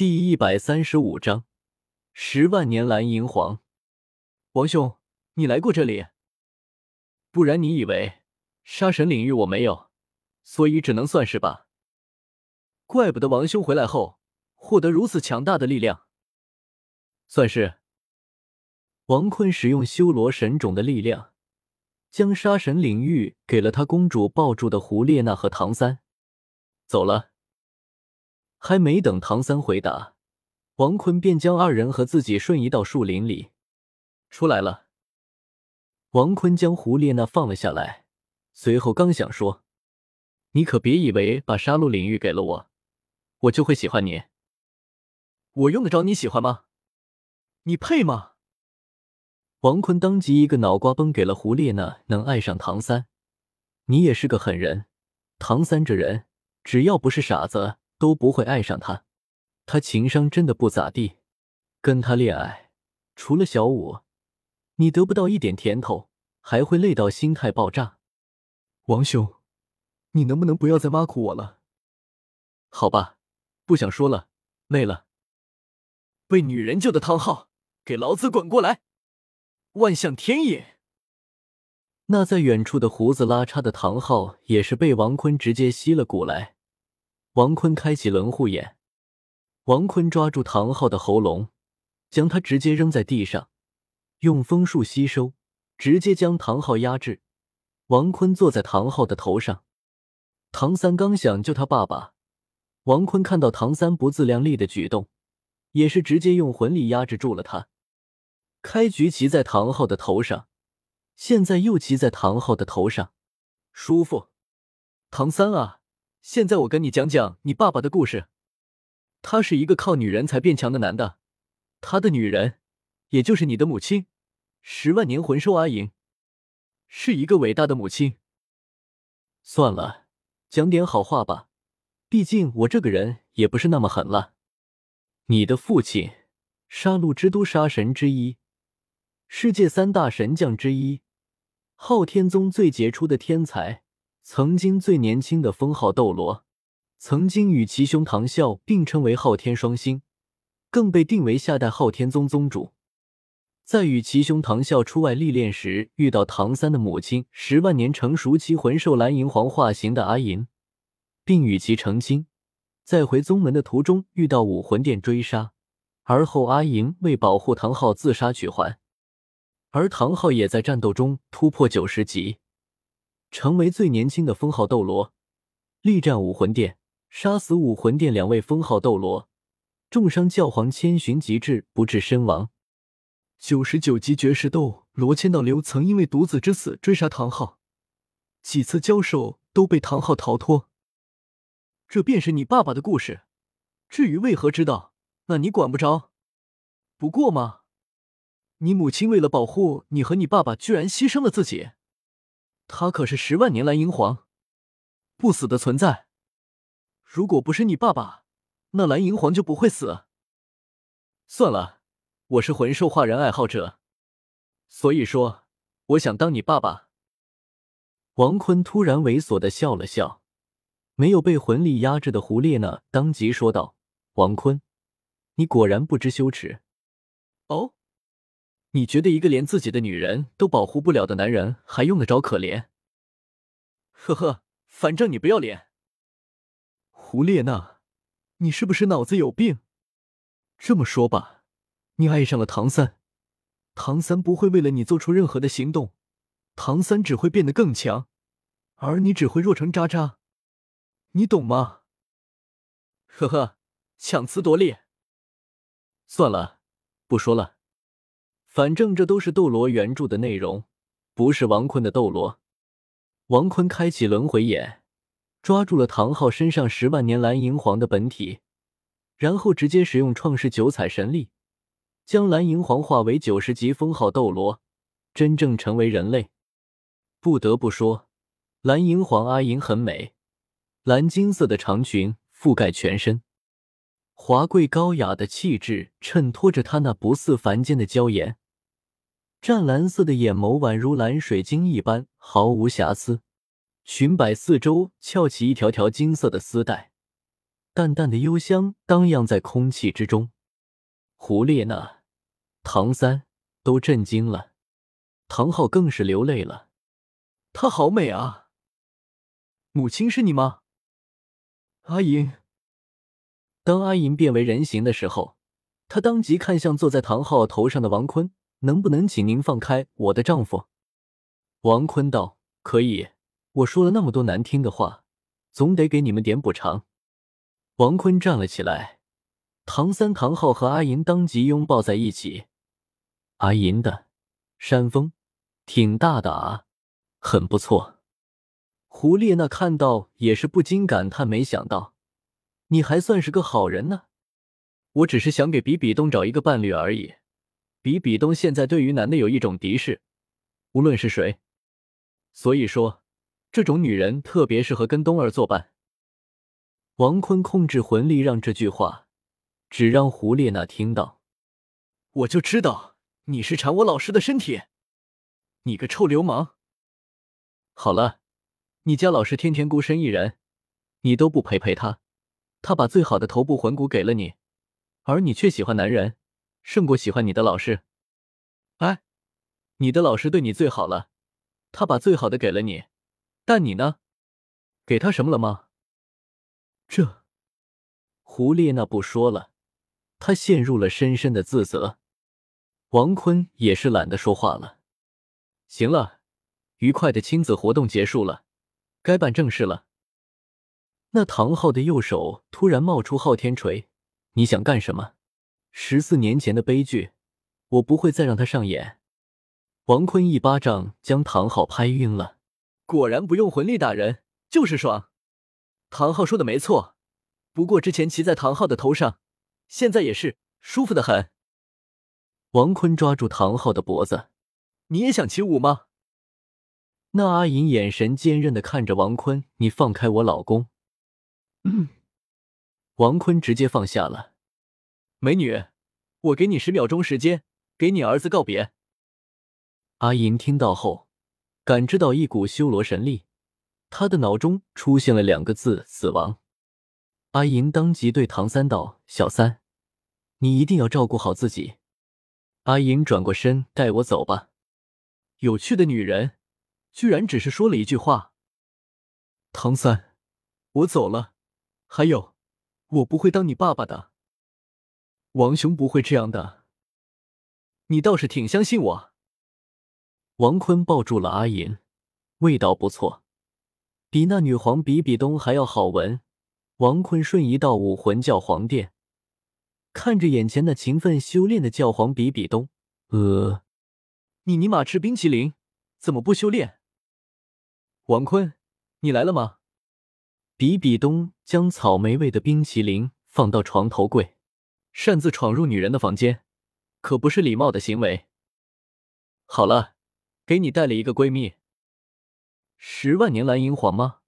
第一百三十五章，十万年蓝银皇。王兄，你来过这里？不然你以为杀神领域我没有，所以只能算是吧？怪不得王兄回来后获得如此强大的力量。算是。王坤使用修罗神种的力量，将杀神领域给了他公主抱住的胡列娜和唐三，走了。还没等唐三回答，王坤便将二人和自己瞬移到树林里，出来了。王坤将胡列娜放了下来，随后刚想说：“你可别以为把杀戮领域给了我，我就会喜欢你。我用得着你喜欢吗？你配吗？”王坤当即一个脑瓜崩给了胡列娜，能爱上唐三，你也是个狠人。唐三这人，只要不是傻子，都不会爱上他。他情商真的不咋地，跟他恋爱，除了小五，你得不到一点甜头，还会累到心态爆炸。王兄，你能不能不要再挖苦我了？好吧，不想说了，累了。被女人救的唐昊，给老子滚过来！万象天野，那在远处的胡子拉碴的唐昊也是被王坤直接吸了过来。王坤开启轮护眼，王坤抓住唐昊的喉咙，将他直接扔在地上，用风术吸收，直接将唐昊压制。王坤坐在唐昊的头上，唐三刚想救他爸爸，王坤看到唐三不自量力的举动，也是直接用魂力压制住了他。开局骑在唐昊的头上，现在又骑在唐昊的头上，舒服。唐三啊，现在我跟你讲讲你爸爸的故事。他是一个靠女人才变强的男的，他的女人，也就是你的母亲，十万年魂兽阿银，是一个伟大的母亲。算了，讲点好话吧，毕竟我这个人也不是那么狠了。你的父亲，杀戮之都杀神之一。世界三大神将之一，昊天宗最杰出的天才，曾经最年轻的封号斗罗，曾经与其兄唐啸并称为昊天双星，更被定为下代昊天宗宗主。在与其兄唐啸出外历练时，遇到唐三的母亲十万年成熟期魂兽蓝银皇化形的阿银，并与其成亲。在回宗门的途中遇到武魂殿追杀，而后阿银为保护唐昊自杀取环。而唐昊也在战斗中突破九十级，成为最年轻的封号斗罗，力战武魂殿，杀死武魂殿两位封号斗罗，重伤教皇千寻疾至，不治身亡。九十九级绝世斗罗千道流曾因为独子之死追杀唐昊，几次交手都被唐昊逃脱。这便是你爸爸的故事。至于为何知道，那你管不着。不过嘛。你母亲为了保护你和你爸爸，居然牺牲了自己。他可是十万年蓝银皇，不死的存在。如果不是你爸爸，那蓝银皇就不会死。算了，我是魂兽化人爱好者，所以说我想当你爸爸。王坤突然猥琐的笑了笑，没有被魂力压制的胡列娜当即说道：“王坤，你果然不知羞耻。”哦。你觉得一个连自己的女人都保护不了的男人还用得着可怜？呵呵，反正你不要脸。胡列娜，你是不是脑子有病？这么说吧，你爱上了唐三，唐三不会为了你做出任何的行动，唐三只会变得更强，而你只会弱成渣渣，你懂吗？呵呵，强词夺理。算了，不说了。反正这都是斗罗原著的内容，不是王坤的斗罗。王坤开启轮回眼，抓住了唐昊身上十万年蓝银皇的本体，然后直接使用创世九彩神力，将蓝银皇化为九十级封号斗罗，真正成为人类。不得不说，蓝银皇阿银很美，蓝金色的长裙覆盖全身，华贵高雅的气质衬托着她那不似凡间的娇颜。湛蓝色的眼眸宛如蓝水晶一般毫无瑕疵，裙摆四周翘起一条条金色的丝带，淡淡的幽香荡漾在空气之中。胡列娜、唐三都震惊了，唐昊更是流泪了。她好美啊！母亲是你吗？阿银。当阿银变为人形的时候，他当即看向坐在唐昊头上的王坤：“能不能请您放开我的丈夫？”王坤道：“可以，我说了那么多难听的话，总得给你们点补偿。”王坤站了起来，唐三、唐昊和阿银当即拥抱在一起。阿银的山峰挺大的啊，很不错。胡列娜看到也是不禁感叹：“没想到你还算是个好人呢。”我只是想给比比东找一个伴侣而已。比比东现在对于男的有一种敌视，无论是谁。所以说，这种女人特别适合跟东儿作伴。王坤控制魂力，让这句话只让胡列娜听到。我就知道你是馋我老师的身体，你个臭流氓！好了。你家老师天天孤身一人，你都不陪陪他，他把最好的头部魂骨给了你，而你却喜欢男人，胜过喜欢你的老师。哎，你的老师对你最好了，他把最好的给了你，但你呢？给他什么了吗？这，胡列娜不说了，她陷入了深深的自责。王坤也是懒得说话了。行了，愉快的亲子活动结束了。该办正事了。那唐昊的右手突然冒出昊天锤，你想干什么？十四年前的悲剧，我不会再让它上演。王坤一巴掌将唐昊拍晕了。果然不用魂力打人就是爽。唐昊说的没错，不过之前骑在唐昊的头上，现在也是舒服的很。王坤抓住唐昊的脖子，你也想起舞吗？那阿银眼神坚韧的看着王坤：“你放开我老公！”嗯，王坤直接放下了。美女，我给你十秒钟时间，给你儿子告别。阿银听到后，感知到一股修罗神力，他的脑中出现了两个字：死亡。阿银当即对唐三道：“小三，你一定要照顾好自己。”阿银转过身：“带我走吧。”有趣的女人。居然只是说了一句话。唐三，我走了。还有，我不会当你爸爸的。王兄不会这样的。你倒是挺相信我。王坤抱住了阿银，味道不错，比那女皇比比东还要好闻。王坤瞬移到武魂教皇殿，看着眼前那勤奋修炼的教皇比比东，呃，你尼玛吃冰淇淋，怎么不修炼？王坤，你来了吗？比比东将草莓味的冰淇淋放到床头柜，擅自闯入女人的房间，可不是礼貌的行为。好了，给你带了一个闺蜜。十万年蓝银皇吗？